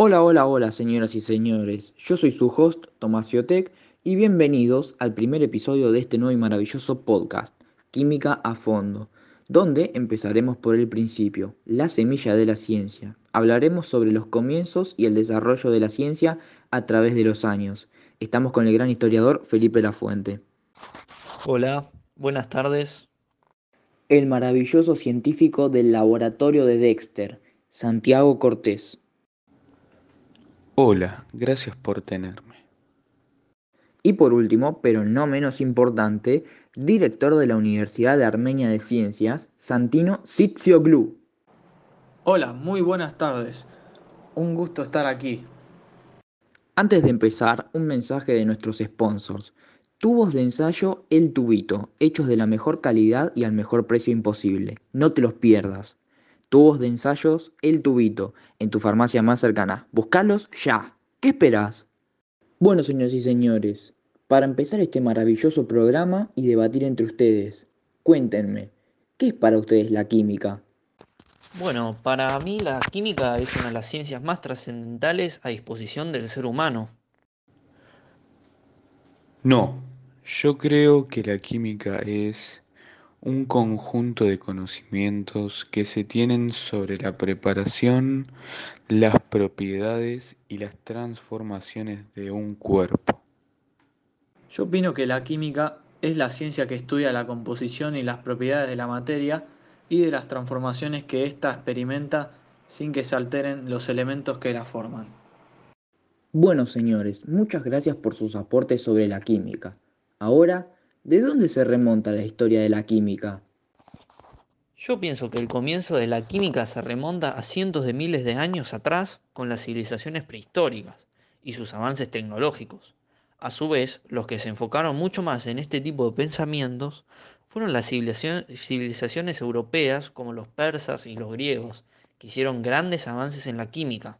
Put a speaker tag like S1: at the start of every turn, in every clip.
S1: Hola, hola, hola, señoras y señores. Yo soy su host, Tomás Fiotec, y bienvenidos al primer episodio de este nuevo y maravilloso podcast, Química a Fondo, donde empezaremos por el principio, la semilla de la ciencia. Hablaremos sobre los comienzos y el desarrollo de la ciencia a través de los años. Estamos con el gran historiador Felipe Lafuente.
S2: Hola, buenas tardes.
S1: El maravilloso científico del laboratorio de Dexter, Santiago Cortés.
S3: Hola, gracias por tenerme.
S1: Y por último, pero no menos importante, director de la Universidad de Armenia de Ciencias, Santino Tsitsioglu.
S4: Hola, muy buenas tardes. Un gusto estar aquí.
S1: Antes de empezar, un mensaje de nuestros sponsors. Tubos de ensayo El Tubito, hechos de la mejor calidad y al mejor precio imposible. No te los pierdas. Tubos de ensayos El Tubito, en tu farmacia más cercana. Búscalos ya. ¿Qué esperas? Bueno, señores y señores, para empezar este maravilloso programa y debatir entre ustedes, cuéntenme, ¿qué es para ustedes la química?
S2: Bueno, para mí la química es una de las ciencias más trascendentales a disposición del ser humano.
S3: No, yo creo que la química es un conjunto de conocimientos que se tienen sobre la preparación, las propiedades y las transformaciones de un cuerpo.
S4: Yo opino que la química es la ciencia que estudia la composición y las propiedades de la materia y de las transformaciones que ésta experimenta sin que se alteren los elementos que la forman.
S1: Bueno, señores, muchas gracias por sus aportes sobre la química. Ahora ¿De dónde se remonta la historia de la química?
S2: Yo pienso que el comienzo de la química se remonta a cientos de miles de años atrás con las civilizaciones prehistóricas y sus avances tecnológicos. A su vez, los que se enfocaron mucho más en este tipo de pensamientos fueron las civilizaciones europeas como los persas y los griegos, que hicieron grandes avances en la química.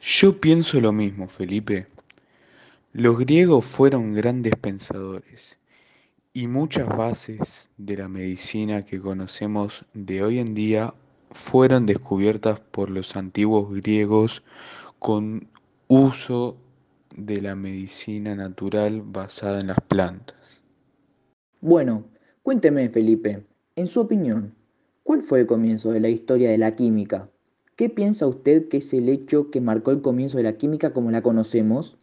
S3: Yo pienso lo mismo, Felipe. Los griegos fueron grandes pensadores y muchas bases de la medicina que conocemos de hoy en día fueron descubiertas por los antiguos griegos con uso de la medicina natural basada en las plantas.
S1: Bueno, cuénteme Felipe, en su opinión, ¿cuál fue el comienzo de la historia de la química? ¿Qué piensa usted que es el hecho que marcó el comienzo de la química como la conocemos?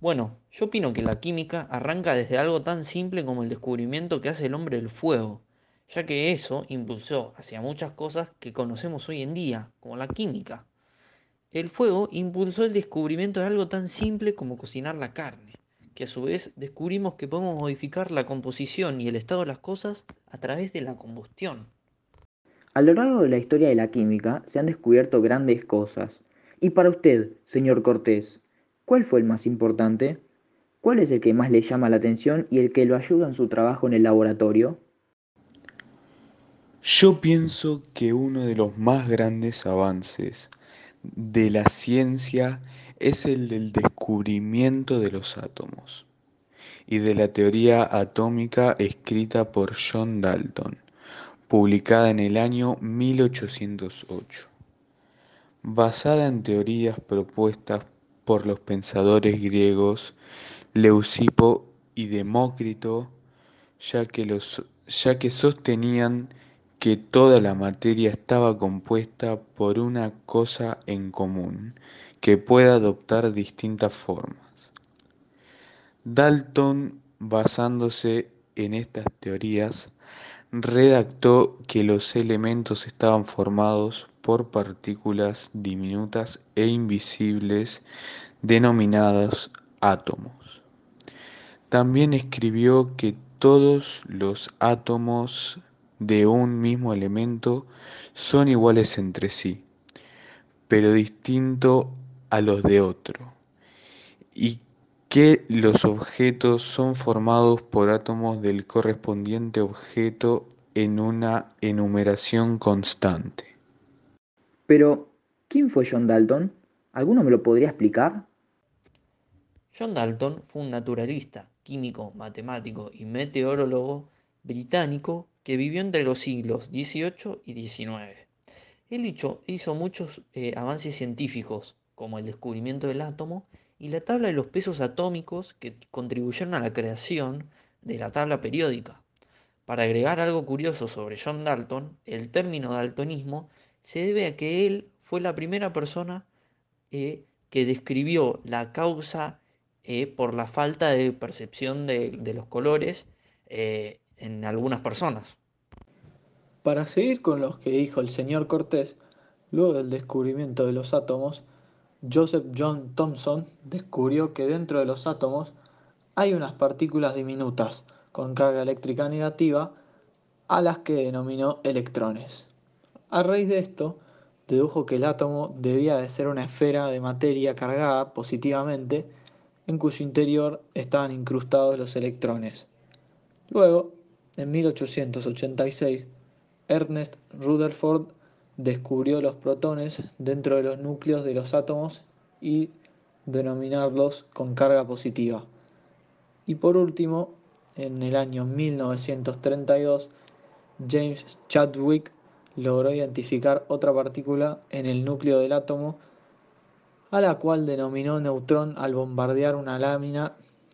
S2: Bueno, yo opino que la química arranca desde algo tan simple como el descubrimiento que hace el hombre del fuego, ya que eso impulsó hacia muchas cosas que conocemos hoy en día, como la química. El fuego impulsó el descubrimiento de algo tan simple como cocinar la carne, que a su vez descubrimos que podemos modificar la composición y el estado de las cosas a través de la combustión.
S1: A lo largo de la historia de la química se han descubierto grandes cosas. Y para usted, señor Cortés, ¿Cuál fue el más importante? ¿Cuál es el que más le llama la atención y el que lo ayuda en su trabajo en el laboratorio?
S3: Yo pienso que uno de los más grandes avances de la ciencia es el del descubrimiento de los átomos y de la teoría atómica escrita por John Dalton, publicada en el año 1808. Basada en teorías propuestas por los pensadores griegos Leucipo y Demócrito, ya que, los, ya que sostenían que toda la materia estaba compuesta por una cosa en común, que puede adoptar distintas formas. Dalton, basándose en estas teorías, redactó que los elementos estaban formados por partículas diminutas e invisibles denominadas átomos. También escribió que todos los átomos de un mismo elemento son iguales entre sí, pero distintos a los de otro, y que los objetos son formados por átomos del correspondiente objeto en una enumeración constante.
S1: Pero, ¿quién fue John Dalton? ¿Alguno me lo podría explicar?
S2: John Dalton fue un naturalista, químico, matemático y meteorólogo británico que vivió entre los siglos XVIII y XIX. Él hizo, hizo muchos eh, avances científicos, como el descubrimiento del átomo y la tabla de los pesos atómicos que contribuyeron a la creación de la tabla periódica. Para agregar algo curioso sobre John Dalton, el término daltonismo se debe a que él fue la primera persona eh, que describió la causa eh, por la falta de percepción de, los colores eh, en algunas personas.
S4: Para seguir con lo que dijo el señor Cortés, luego del descubrimiento de los átomos, Joseph John Thomson descubrió que dentro de los átomos hay unas partículas diminutas con carga eléctrica negativa a las que denominó electrones. A raíz de esto, dedujo que el átomo debía de ser una esfera de materia cargada positivamente en cuyo interior estaban incrustados los electrones. Luego, en 1886, Ernest Rutherford descubrió los protones dentro de los núcleos de los átomos y denominarlos con carga positiva. Y por último, en el año 1932, James Chadwick logró identificar otra partícula en el núcleo del átomo, a la cual denominó neutrón al bombardear una lámina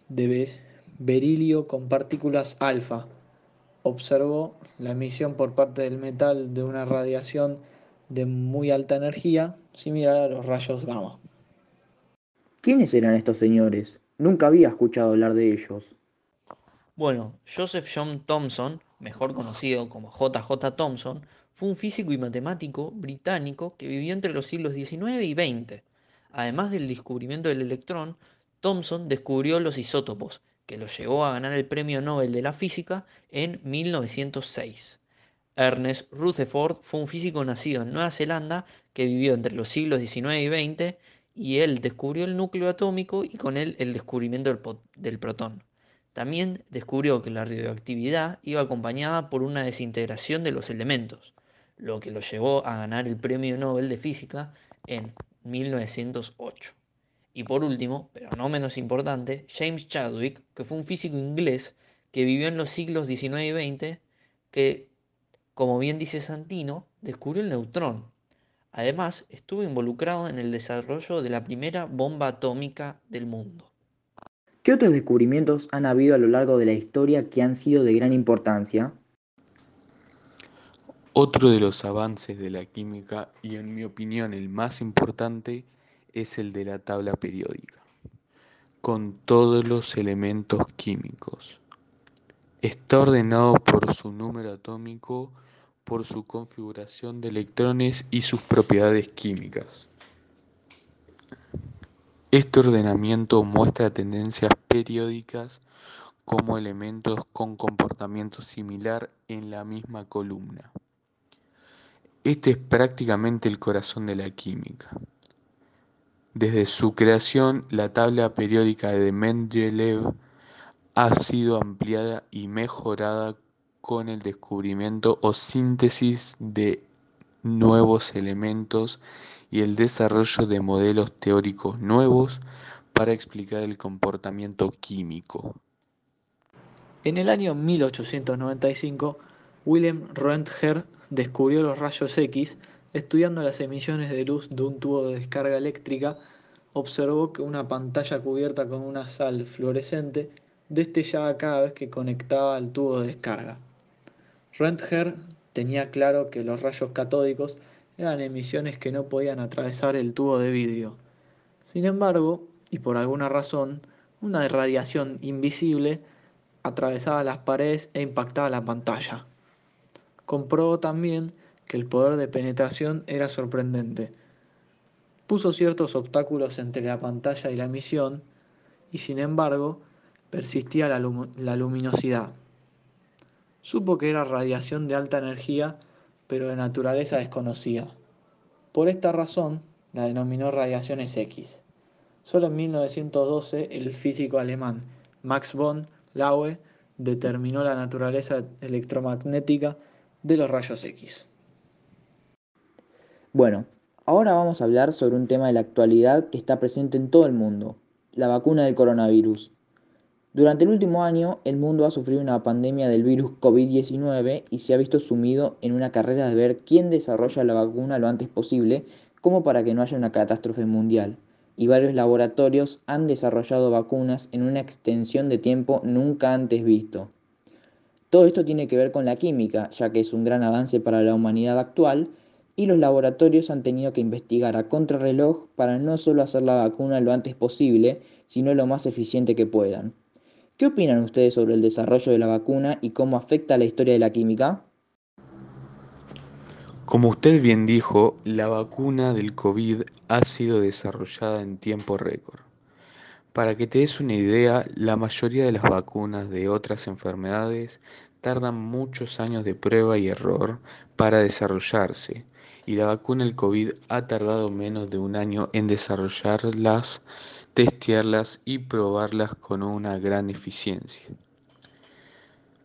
S4: de berilio con partículas alfa. Observó la emisión por parte del metal de una radiación de muy alta energía, similar a los rayos gamma.
S1: ¿Quiénes eran estos señores? Nunca había escuchado hablar de ellos.
S2: Bueno, Joseph John Thomson, mejor conocido como JJ Thomson, fue un físico y matemático británico que vivió entre los siglos XIX y XX. Además del descubrimiento del electrón, Thomson descubrió los isótopos, que lo llevó a ganar el Premio Nobel de la Física en 1906. Ernest Rutherford fue un físico nacido en Nueva Zelanda que vivió entre los siglos XIX y XX y él descubrió el núcleo atómico y con él el descubrimiento del, del protón. También descubrió que la radioactividad iba acompañada por una desintegración de los elementos lo que lo llevó a ganar el Premio Nobel de Física en 1908. Y por último, pero no menos importante, James Chadwick, que fue un físico inglés que vivió en los siglos XIX y XX, que, como bien dice Santino, descubrió el neutrón. Además, estuvo involucrado en el desarrollo de la primera bomba atómica del mundo.
S1: ¿Qué otros descubrimientos han habido a lo largo de la historia que han sido de gran importancia?
S3: Otro de los avances de la química, y en mi opinión el más importante, es el de la tabla periódica, con todos los elementos químicos. Está ordenado por su número atómico, por su configuración de electrones y sus propiedades químicas. Este ordenamiento muestra tendencias periódicas como elementos con comportamiento similar en la misma columna. Este es prácticamente el corazón de la química. Desde su creación, la tabla periódica de Mendeleev ha sido ampliada y mejorada con el descubrimiento o síntesis de nuevos elementos y el desarrollo de modelos teóricos nuevos para explicar el comportamiento químico.
S4: En el año 1895, Wilhelm Röntgen descubrió los rayos X, estudiando las emisiones de luz de un tubo de descarga eléctrica, observó que una pantalla cubierta con una sal fluorescente destellaba cada vez que conectaba al tubo de descarga. Röntgen tenía claro que los rayos catódicos eran emisiones que no podían atravesar el tubo de vidrio. Sin embargo, y por alguna razón, una radiación invisible atravesaba las paredes e impactaba la pantalla comprobó también que el poder de penetración era sorprendente. Puso ciertos obstáculos entre la pantalla y la emisión y sin embargo persistía la, la luminosidad. Supo que era radiación de alta energía pero de naturaleza desconocida. Por esta razón la denominó radiaciones X. Solo en 1912 el físico alemán Max von Laue determinó la naturaleza electromagnética de los rayos X.
S1: Bueno, ahora vamos a hablar sobre un tema de la actualidad que está presente en todo el mundo, la vacuna del coronavirus. Durante el último año, el mundo ha sufrido una pandemia del virus COVID-19 y se ha visto sumido en una carrera de ver quién desarrolla la vacuna lo antes posible, como para que no haya una catástrofe mundial. Y varios laboratorios han desarrollado vacunas en una extensión de tiempo nunca antes visto. Todo esto tiene que ver con la química, ya que es un gran avance para la humanidad actual, y los laboratorios han tenido que investigar a contrarreloj para no solo hacer la vacuna lo antes posible, sino lo más eficiente que puedan. ¿Qué opinan ustedes sobre el desarrollo de la vacuna y cómo afecta a la historia de la química?
S3: Como usted bien dijo, la vacuna del COVID ha sido desarrollada en tiempo récord. Para que te des una idea, la mayoría de las vacunas de otras enfermedades tardan muchos años de prueba y error para desarrollarse, y la vacuna del COVID ha tardado menos de un año en desarrollarlas testearlas y probarlas con una gran eficiencia.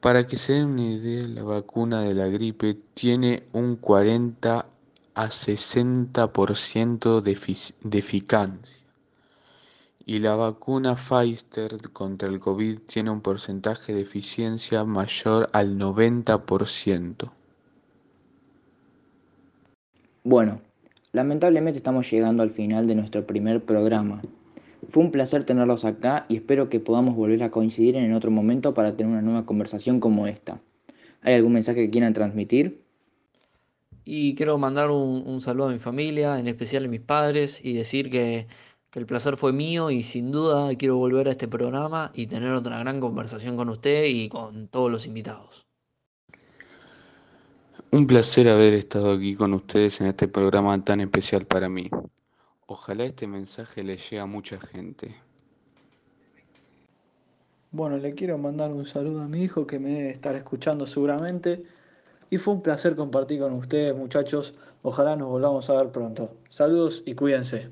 S3: Para que se den una idea, la vacuna de la gripe tiene un 40 a 60% de, de eficacia y la vacuna Pfizer contra el COVID tiene un porcentaje de eficiencia mayor al 90%.
S1: Bueno, lamentablemente estamos llegando al final de nuestro primer programa. Fue un placer tenerlos acá y espero que podamos volver a coincidir en otro momento para tener una nueva conversación como esta. ¿Hay algún mensaje que quieran transmitir?
S2: Y quiero mandar un, saludo a mi familia, en especial a mis padres, y decir que, que el placer fue mío y sin duda quiero volver a este programa y tener otra gran conversación con usted y con todos los invitados.
S3: Un placer haber estado aquí con ustedes en este programa tan especial para mí. Ojalá este mensaje le llegue a mucha gente.
S4: Bueno, le quiero mandar un saludo a mi hijo que me debe estar escuchando seguramente. Y fue un placer compartir con ustedes, muchachos. Ojalá nos volvamos a ver pronto. Saludos y cuídense.